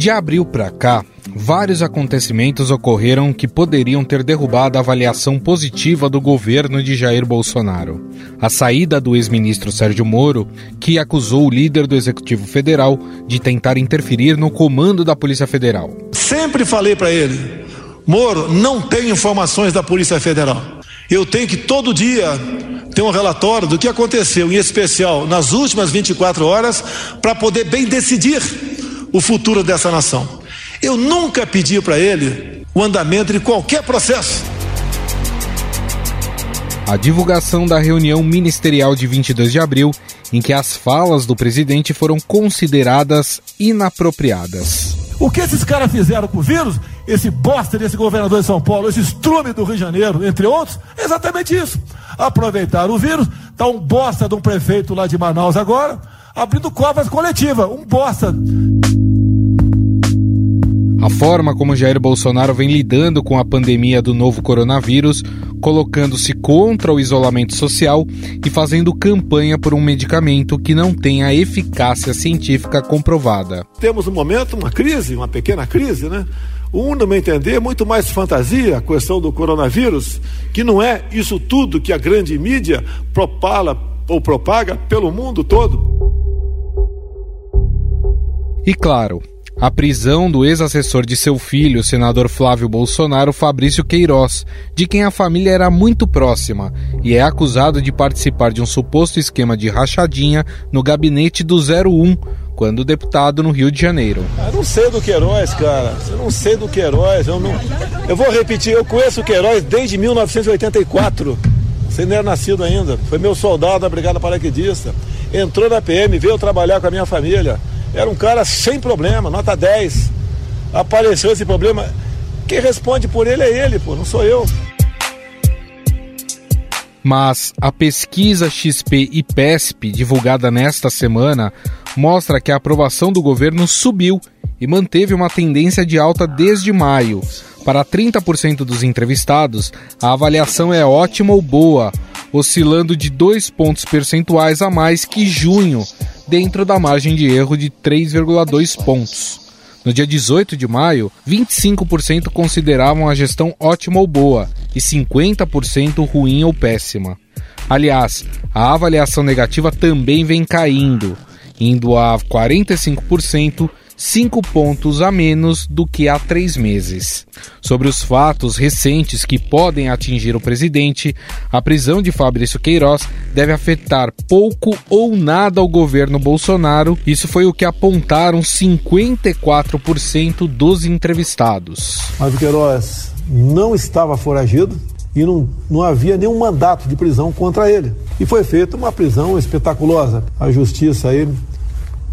De abril para cá, vários acontecimentos ocorreram que poderiam ter derrubado a avaliação positiva do governo de Jair Bolsonaro. A saída do ex-ministro Sérgio Moro, que acusou o líder do Executivo Federal de tentar interferir no comando da Polícia Federal. Sempre falei para ele: Moro, não tem informações da Polícia Federal. Eu tenho que todo dia ter um relatório do que aconteceu, em especial nas últimas 24 horas, para poder bem decidir o futuro dessa nação. Eu nunca pedi para ele o andamento de qualquer processo. A divulgação da reunião ministerial de 22 de abril, em que as falas do presidente foram consideradas inapropriadas. O que esses caras fizeram com o vírus, esse bosta desse governador de São Paulo, esse estrume do Rio de Janeiro, entre outros, é exatamente isso. Aproveitaram o vírus, tá um bosta de um prefeito lá de Manaus agora, abrindo covas coletivas, um bosta. A forma como Jair Bolsonaro vem lidando com a pandemia do novo coronavírus, colocando-se contra o isolamento social e fazendo campanha por um medicamento que não tem a eficácia científica comprovada. Temos um momento, uma crise, uma pequena crise, né? Um, no meu entender, é muito mais fantasia a questão do coronavírus, que não é isso tudo que a grande mídia propala ou propaga pelo mundo todo. E claro, a prisão do ex-assessor de seu filho, o senador Flávio Bolsonaro, Fabrício Queiroz, de quem a família era muito próxima e é acusado de participar de um suposto esquema de rachadinha no gabinete do 01, quando deputado no Rio de Janeiro. Eu não sei do Queiroz, cara. Eu não sei do Queiroz. Eu, não... eu vou repetir, eu conheço o Queiroz desde 1984. Você não era nascido ainda. Foi meu soldado da Brigada Paraquedista. Entrou na PM, veio trabalhar com a minha família. Era um cara sem problema, nota 10. Apareceu esse problema. Quem responde por ele é ele, pô, não sou eu. Mas a pesquisa XP e PESP, divulgada nesta semana, mostra que a aprovação do governo subiu e manteve uma tendência de alta desde maio. Para 30% dos entrevistados, a avaliação é ótima ou boa, oscilando de dois pontos percentuais a mais que junho, dentro da margem de erro de 3,2 pontos. No dia 18 de maio, 25% consideravam a gestão ótima ou boa e 50% ruim ou péssima. Aliás, a avaliação negativa também vem caindo, indo a 45% cinco pontos a menos do que há três meses. Sobre os fatos recentes que podem atingir o presidente, a prisão de Fabrício Queiroz deve afetar pouco ou nada o governo Bolsonaro. Isso foi o que apontaram 54% dos entrevistados. Mas o Queiroz não estava foragido e não, não havia nenhum mandato de prisão contra ele. E foi feita uma prisão espetaculosa. A justiça aí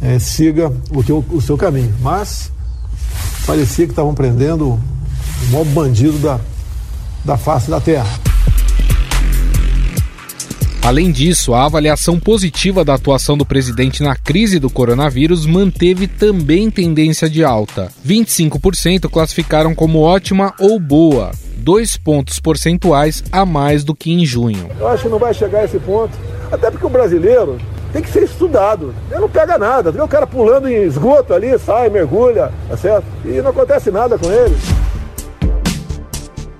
é, siga o, teu, o seu caminho. Mas parecia que estavam prendendo o maior bandido da, da face da terra. Além disso, a avaliação positiva da atuação do presidente na crise do coronavírus manteve também tendência de alta. 25% classificaram como ótima ou boa, dois pontos percentuais a mais do que em junho. Eu acho que não vai chegar a esse ponto, até porque o brasileiro tem que ser estudado. Ele não pega nada. Vê o cara pulando em esgoto ali, sai, mergulha, tá certo? E não acontece nada com ele.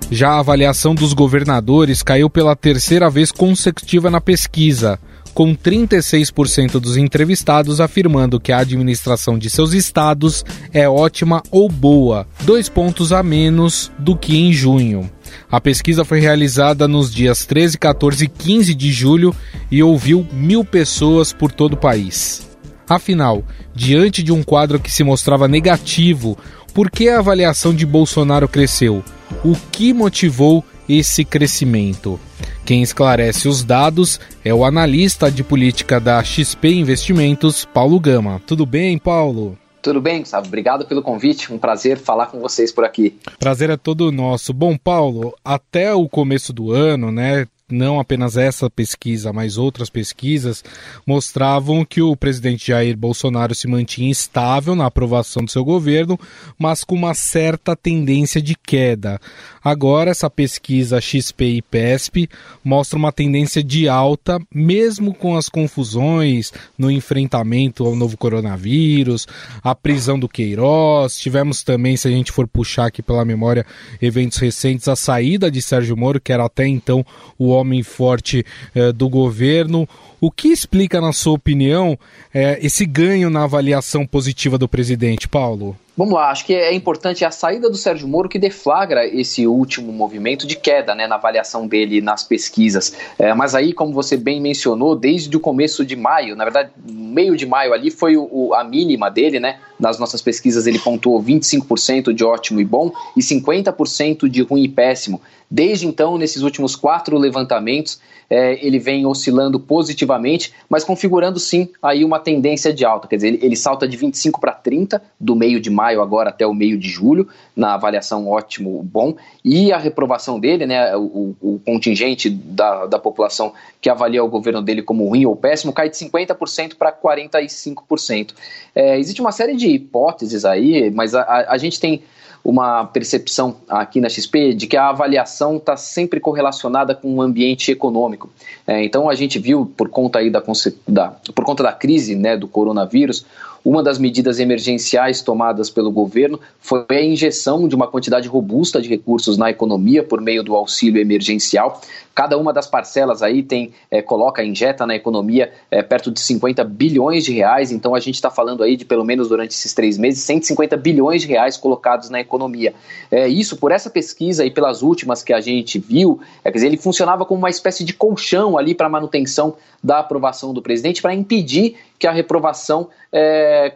Já a avaliação dos governadores caiu pela terceira vez consecutiva na pesquisa, com 36% dos entrevistados afirmando que a administração de seus estados é ótima ou boa, dois pontos a menos do que em junho. A pesquisa foi realizada nos dias 13, 14 e 15 de julho e ouviu mil pessoas por todo o país. Afinal, diante de um quadro que se mostrava negativo, por que a avaliação de Bolsonaro cresceu? O que motivou esse crescimento? Quem esclarece os dados é o analista de política da XP Investimentos, Paulo Gama. Tudo bem, Paulo? Tudo bem, Gustavo? Obrigado pelo convite. Um prazer falar com vocês por aqui. Prazer é todo nosso. Bom, Paulo, até o começo do ano, né, não apenas essa pesquisa, mas outras pesquisas, mostravam que o presidente Jair Bolsonaro se mantinha estável na aprovação do seu governo, mas com uma certa tendência de queda. Agora, essa pesquisa XP e PESP mostra uma tendência de alta, mesmo com as confusões no enfrentamento ao novo coronavírus, a prisão do Queiroz. Tivemos também, se a gente for puxar aqui pela memória, eventos recentes, a saída de Sérgio Moro, que era até então o homem forte eh, do governo. O que explica, na sua opinião, eh, esse ganho na avaliação positiva do presidente, Paulo? Vamos lá, acho que é importante a saída do Sérgio Moro que deflagra esse último movimento de queda né, na avaliação dele nas pesquisas. É, mas aí, como você bem mencionou, desde o começo de maio, na verdade, meio de maio ali foi o, a mínima dele, né? Nas nossas pesquisas ele pontuou 25% de ótimo e bom e 50% de ruim e péssimo. Desde então, nesses últimos quatro levantamentos, é, ele vem oscilando positivamente, mas configurando sim aí uma tendência de alta. Quer dizer, ele, ele salta de 25 para 30, do meio de maio agora até o meio de julho, na avaliação ótimo, bom, e a reprovação dele, né, o, o contingente da, da população que avalia o governo dele como ruim ou péssimo, cai de 50% para 45%. É, existe uma série de hipóteses aí, mas a, a, a gente tem uma percepção aqui na XP de que a avaliação está sempre correlacionada com o ambiente econômico. É, então a gente viu por conta aí da, da, por conta da crise né, do coronavírus uma das medidas emergenciais tomadas pelo governo foi a injeção de uma quantidade robusta de recursos na economia por meio do auxílio emergencial. Cada uma das parcelas aí tem é, coloca, injeta na economia é, perto de 50 bilhões de reais. Então a gente está falando aí de pelo menos durante esses três meses 150 bilhões de reais colocados na economia. É, isso por essa pesquisa e pelas últimas que a gente viu, é, quer dizer, ele funcionava como uma espécie de colchão ali para manutenção da aprovação do presidente para impedir que a reprovação é,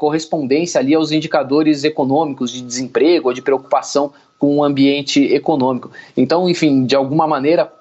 ali aos indicadores econômicos de desemprego ou de preocupação com o ambiente econômico. Então, enfim, de alguma maneira,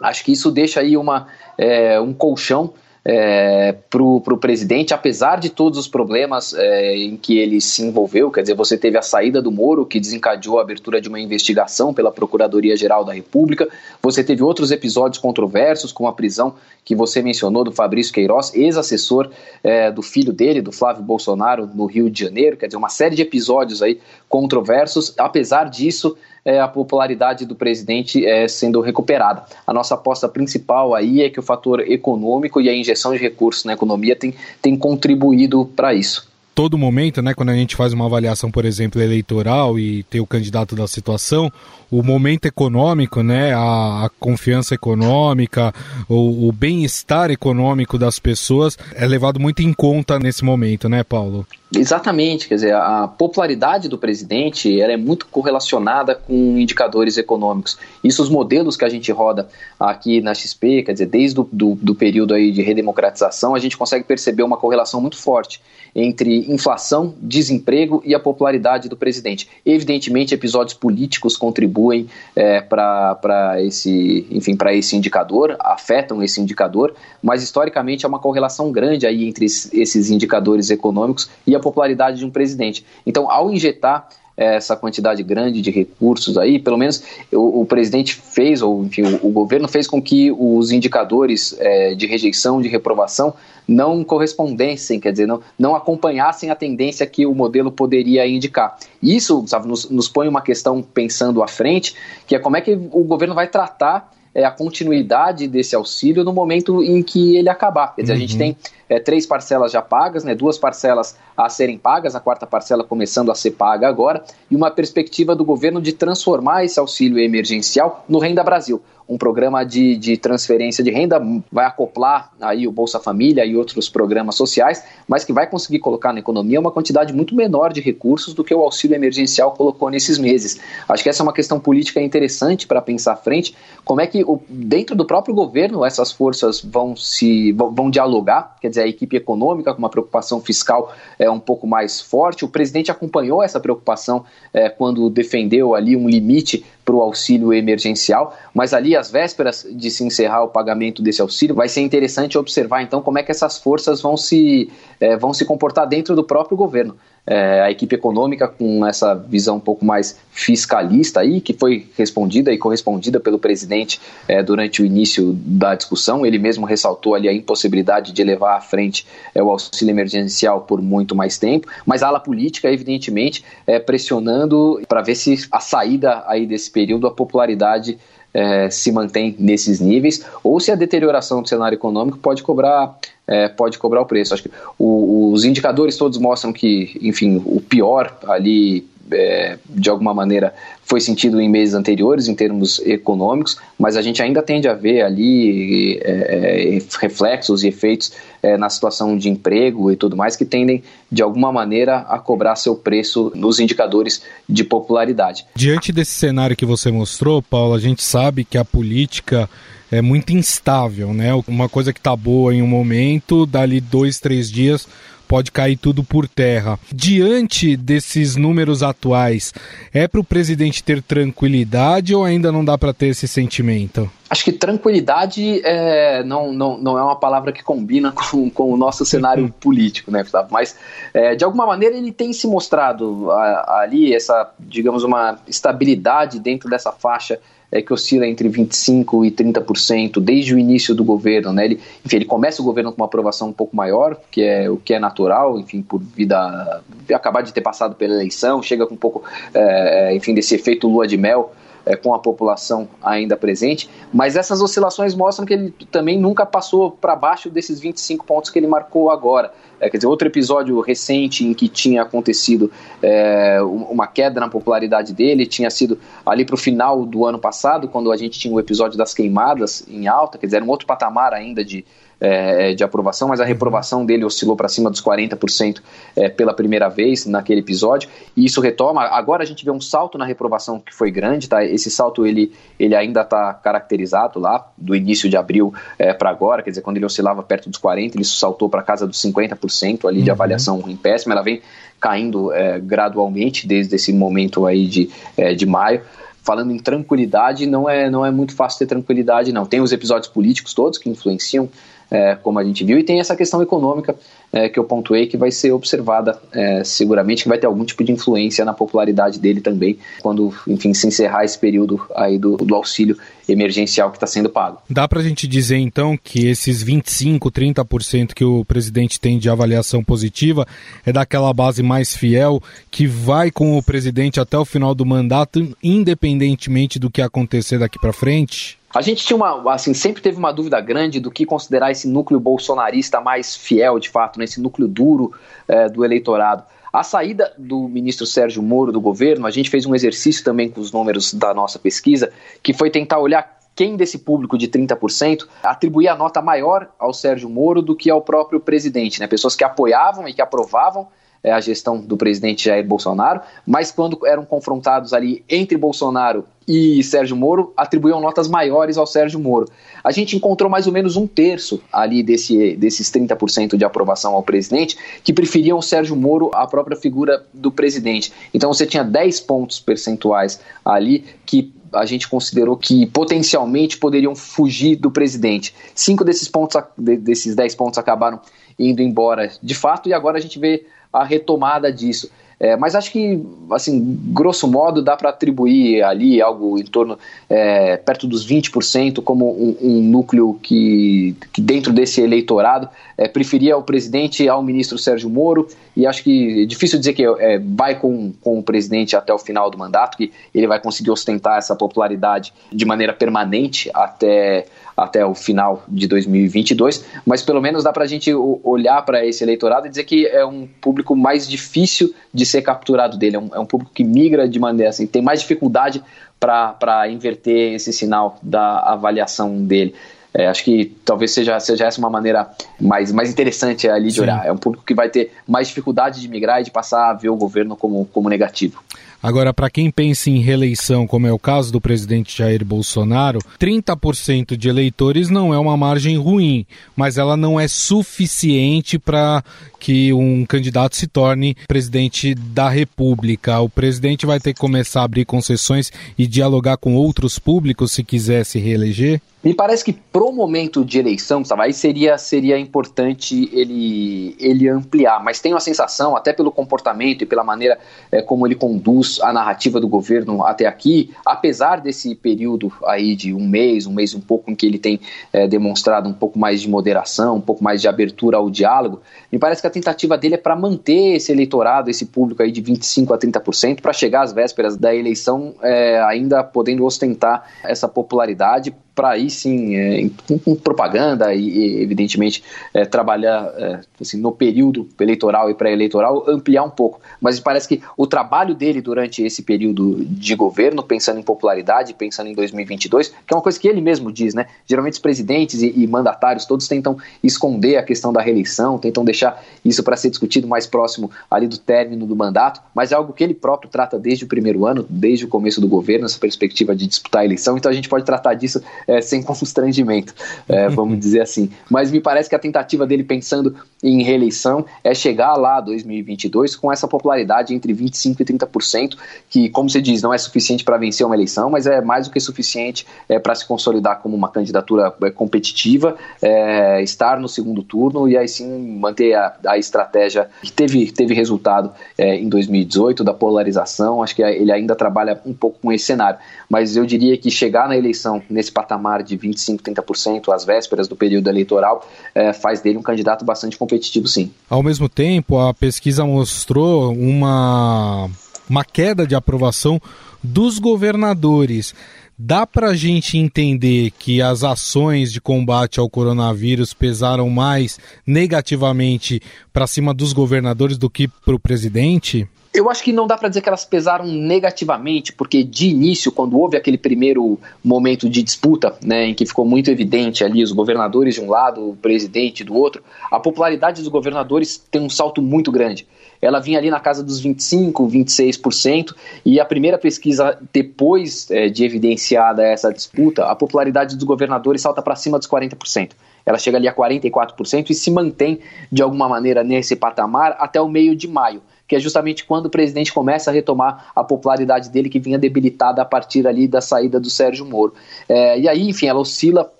acho que isso deixa aí uma, é, um colchão é, para o presidente, apesar de todos os problemas é, em que ele se envolveu, quer dizer, você teve a saída do Moro, que desencadeou a abertura de uma investigação pela Procuradoria-Geral da República, você teve outros episódios controversos, como a prisão que você mencionou do Fabrício Queiroz, ex-assessor é, do filho dele, do Flávio Bolsonaro, no Rio de Janeiro, quer dizer, uma série de episódios aí controversos, apesar disso, é, a popularidade do presidente é, sendo recuperada. A nossa aposta principal aí é que o fator econômico e a injeção de recursos na economia tem, tem contribuído para isso todo momento, né, quando a gente faz uma avaliação, por exemplo, eleitoral e tem o candidato da situação, o momento econômico, né, a, a confiança econômica, o, o bem-estar econômico das pessoas é levado muito em conta nesse momento, né, Paulo? Exatamente, quer dizer, a popularidade do presidente ela é muito correlacionada com indicadores econômicos. Isso os modelos que a gente roda aqui na XP, quer dizer, desde o do, do período aí de redemocratização, a gente consegue perceber uma correlação muito forte entre inflação, desemprego e a popularidade do presidente. Evidentemente, episódios políticos contribuem é, para esse, enfim, para esse indicador, afetam esse indicador, mas historicamente há uma correlação grande aí entre esses indicadores econômicos e a popularidade de um presidente. Então, ao injetar essa quantidade grande de recursos aí, pelo menos o, o presidente fez, ou enfim, o, o, governo fez com que os indicadores é, de rejeição, de reprovação, não correspondessem, quer dizer, não, não acompanhassem a tendência que o modelo poderia indicar. Isso sabe, nos, nos põe uma questão pensando à frente, que é como é que o governo vai tratar é, a continuidade desse auxílio no momento em que ele acabar. Quer dizer, uhum. a gente uhum. tem é, três parcelas já pagas, né, duas parcelas a serem pagas, a quarta parcela começando a ser paga agora, e uma perspectiva do governo de transformar esse auxílio emergencial no Renda Brasil um programa de, de transferência de renda, vai acoplar aí o Bolsa Família e outros programas sociais, mas que vai conseguir colocar na economia uma quantidade muito menor de recursos do que o auxílio emergencial colocou nesses meses. Acho que essa é uma questão política interessante para pensar à frente, como é que o, dentro do próprio governo essas forças vão se vão, vão dialogar, quer dizer, a equipe econômica com uma preocupação fiscal é um pouco mais forte. O presidente acompanhou essa preocupação é, quando defendeu ali um limite para o auxílio emergencial, mas ali às vésperas de se encerrar o pagamento desse auxílio, vai ser interessante observar então como é que essas forças vão se, é, vão se comportar dentro do próprio governo. É, a equipe econômica com essa visão um pouco mais fiscalista aí, que foi respondida e correspondida pelo presidente é, durante o início da discussão. Ele mesmo ressaltou ali a impossibilidade de levar à frente é, o auxílio emergencial por muito mais tempo, mas a ala política, evidentemente, é, pressionando para ver se a saída aí desse período, a popularidade é, se mantém nesses níveis, ou se a deterioração do cenário econômico pode cobrar é, pode cobrar o preço. Acho que o, os indicadores todos mostram que, enfim, o pior ali é, de alguma maneira foi sentido em meses anteriores em termos econômicos, mas a gente ainda tende a ver ali é, é reflexos e efeitos é, na situação de emprego e tudo mais que tendem de alguma maneira a cobrar seu preço nos indicadores de popularidade. Diante desse cenário que você mostrou, Paulo, a gente sabe que a política é muito instável, né? Uma coisa que tá boa em um momento, dali dois, três dias pode cair tudo por terra. Diante desses números atuais, é para o presidente ter tranquilidade ou ainda não dá para ter esse sentimento? Acho que tranquilidade é, não, não, não é uma palavra que combina com, com o nosso cenário político, né, Gustavo? Mas, é, de alguma maneira, ele tem se mostrado a, ali, essa, digamos, uma estabilidade dentro dessa faixa é, que oscila entre 25% e 30% desde o início do governo. Né? Ele, enfim, ele começa o governo com uma aprovação um pouco maior, que é o que é natural, enfim, por vida acabar de ter passado pela eleição, chega com um pouco, é, enfim, desse efeito lua de mel é, com a população ainda presente, mas essas oscilações mostram que ele também nunca passou para baixo desses 25 pontos que ele marcou agora. É, quer dizer, outro episódio recente em que tinha acontecido é, uma queda na popularidade dele tinha sido ali para o final do ano passado, quando a gente tinha o episódio das queimadas em alta, quer dizer, era um outro patamar ainda de, é, de aprovação, mas a reprovação dele oscilou para cima dos 40% é, pela primeira vez naquele episódio, e isso retoma. Agora a gente vê um salto na reprovação que foi grande, tá? Esse salto ele, ele ainda está caracterizado lá, do início de abril é, para agora, quer dizer, quando ele oscilava perto dos 40%, ele saltou para casa dos 50% ali de uhum. avaliação ruim péssima, ela vem caindo é, gradualmente desde esse momento aí de, é, de maio falando em tranquilidade, não é, não é muito fácil ter tranquilidade, não. Tem os episódios políticos todos que influenciam é, como a gente viu, e tem essa questão econômica é, que eu pontuei que vai ser observada é, seguramente, que vai ter algum tipo de influência na popularidade dele também, quando, enfim, se encerrar esse período aí do, do auxílio emergencial que está sendo pago. Dá para a gente dizer então que esses 25, 30% que o presidente tem de avaliação positiva é daquela base mais fiel que vai com o presidente até o final do mandato, independentemente do que acontecer daqui para frente? A gente tinha uma, assim, sempre teve uma dúvida grande do que considerar esse núcleo bolsonarista mais fiel, de fato, nesse núcleo duro é, do eleitorado. A saída do ministro Sérgio Moro do governo, a gente fez um exercício também com os números da nossa pesquisa, que foi tentar olhar quem desse público de 30% atribuía a nota maior ao Sérgio Moro do que ao próprio presidente, né? Pessoas que apoiavam e que aprovavam é, a gestão do presidente Jair Bolsonaro, mas quando eram confrontados ali entre Bolsonaro e Sérgio Moro, atribuíam notas maiores ao Sérgio Moro. A gente encontrou mais ou menos um terço ali desse, desses 30% de aprovação ao presidente que preferiam o Sérgio Moro à própria figura do presidente. Então você tinha 10 pontos percentuais ali que a gente considerou que potencialmente poderiam fugir do presidente. Cinco desses pontos, desses 10 pontos acabaram indo embora de fato, e agora a gente vê a retomada disso. É, mas acho que, assim, grosso modo, dá para atribuir ali algo em torno, é, perto dos 20%, como um, um núcleo que, que, dentro desse eleitorado, é, preferia o presidente ao ministro Sérgio Moro, e acho que é difícil dizer que é, vai com, com o presidente até o final do mandato, que ele vai conseguir ostentar essa popularidade de maneira permanente até até o final de 2022, mas pelo menos dá para a gente olhar para esse eleitorado e dizer que é um público mais difícil de ser capturado dele, é um, é um público que migra de maneira assim, tem mais dificuldade para inverter esse sinal da avaliação dele. É, acho que talvez seja, seja essa uma maneira mais, mais interessante ali de Sim. olhar. É um público que vai ter mais dificuldade de migrar e de passar a ver o governo como, como negativo. Agora, para quem pensa em reeleição, como é o caso do presidente Jair Bolsonaro, 30% de eleitores não é uma margem ruim, mas ela não é suficiente para que um candidato se torne presidente da República. O presidente vai ter que começar a abrir concessões e dialogar com outros públicos se quiser se reeleger? Me parece que pro momento de eleição, sabe, aí seria, seria importante ele, ele ampliar, mas tenho a sensação, até pelo comportamento e pela maneira é, como ele conduz a narrativa do governo até aqui, apesar desse período aí de um mês, um mês e um pouco em que ele tem é, demonstrado um pouco mais de moderação, um pouco mais de abertura ao diálogo, me parece que a tentativa dele é para manter esse eleitorado, esse público aí de 25% a 30%, para chegar às vésperas da eleição é, ainda podendo ostentar essa popularidade para aí sim, é, com, propaganda e, e evidentemente, é, trabalhar é, assim, no período eleitoral e pré-eleitoral, ampliar um pouco. Mas parece que o trabalho dele durante esse período de governo, pensando em popularidade, pensando em 2022, que é uma coisa que ele mesmo diz, né? Geralmente os presidentes e, e mandatários todos tentam esconder a questão da reeleição, tentam deixar isso para ser discutido mais próximo ali do término do mandato, mas é algo que ele próprio trata desde o primeiro ano, desde o começo do governo, essa perspectiva de disputar a eleição. Então a gente pode tratar disso é, sem constrangimento, é, vamos dizer assim. Mas me parece que a tentativa dele pensando em reeleição é chegar lá 2022 com essa popularidade entre 25% e 30%, que, como você diz, não é suficiente para vencer uma eleição, mas é mais do que suficiente é, para se consolidar como uma candidatura é, competitiva, é, estar no segundo turno e aí sim manter a, a estratégia que teve, teve resultado é, em 2018 da polarização. Acho que ele ainda trabalha um pouco com esse cenário, mas eu diria que chegar na eleição nesse patamar de 25%, 30% às vésperas do período eleitoral é, faz dele um candidato bastante competitivo, sim. Ao mesmo tempo, a pesquisa mostrou uma, uma queda de aprovação dos governadores. Dá para a gente entender que as ações de combate ao coronavírus pesaram mais negativamente para cima dos governadores do que para o presidente? Eu acho que não dá para dizer que elas pesaram negativamente, porque de início, quando houve aquele primeiro momento de disputa, né, em que ficou muito evidente ali os governadores de um lado, o presidente do outro, a popularidade dos governadores tem um salto muito grande. Ela vinha ali na casa dos 25, 26%, e a primeira pesquisa depois é, de evidenciada essa disputa, a popularidade dos governadores salta para cima dos 40% ela chega ali a 44% e se mantém de alguma maneira nesse patamar até o meio de maio que é justamente quando o presidente começa a retomar a popularidade dele que vinha debilitada a partir ali da saída do Sérgio Moro. É, e aí, enfim, ela oscila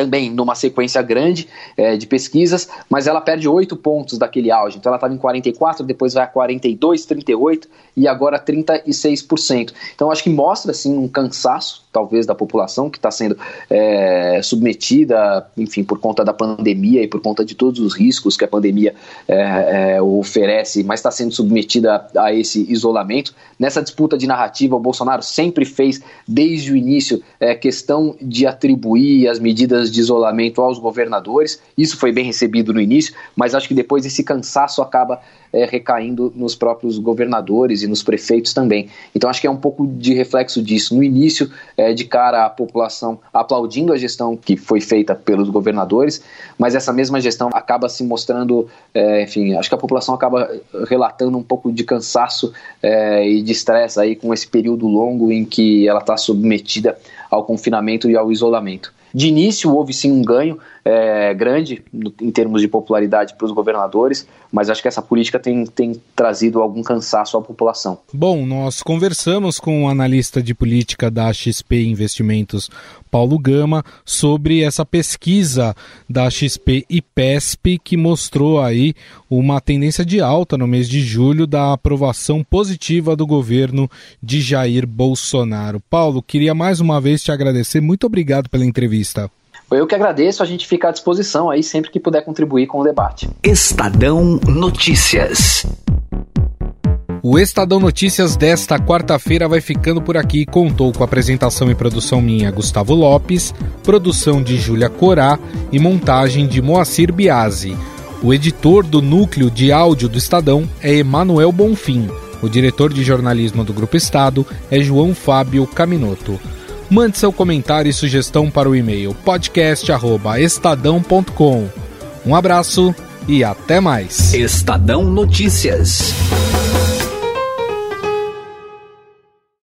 também numa sequência grande é, de pesquisas, mas ela perde oito pontos daquele auge. Então ela estava em 44, depois vai a 42, 38 e agora 36%. Então acho que mostra assim um cansaço, talvez, da população que está sendo é, submetida, enfim, por conta da pandemia e por conta de todos os riscos que a pandemia é, é oferece, mas está sendo submetida a esse isolamento. Nessa disputa de narrativa, o Bolsonaro sempre fez, desde o início, é, questão de atribuir as medidas de isolamento aos governadores. Isso foi bem recebido no início, mas acho que depois esse cansaço acaba é, recaindo nos próprios governadores e nos prefeitos também. Então acho que é um pouco de reflexo disso. No início, é, de cara a população aplaudindo a gestão que foi feita pelos governadores, mas essa mesma gestão acaba se mostrando, é, enfim, acho que a população acaba relatando um pouco de cansaço e de estresse aí com esse período longo em que ela está submetida ao confinamento e ao isolamento. De início, houve sim um ganho é, grande no, em termos de popularidade para os governadores, mas acho que essa política tem, tem trazido algum cansaço à população. Bom, nós conversamos com o um analista de política da XP Investimentos, Paulo Gama, sobre essa pesquisa da XP e PESP que mostrou aí uma tendência de alta no mês de julho da aprovação positiva do governo de Jair Bolsonaro. Paulo, queria mais uma vez te agradecer. Muito obrigado pela entrevista. Eu que agradeço, a gente fica à disposição aí sempre que puder contribuir com o debate. Estadão Notícias. O Estadão Notícias desta quarta-feira vai ficando por aqui. Contou com apresentação e produção minha, Gustavo Lopes, produção de Júlia Corá e montagem de Moacir Biasi. O editor do núcleo de áudio do Estadão é Emanuel Bonfim. O diretor de jornalismo do Grupo Estado é João Fábio Caminoto. Mande seu comentário e sugestão para o e-mail podcast@estadão.com. Um abraço e até mais. Estadão Notícias.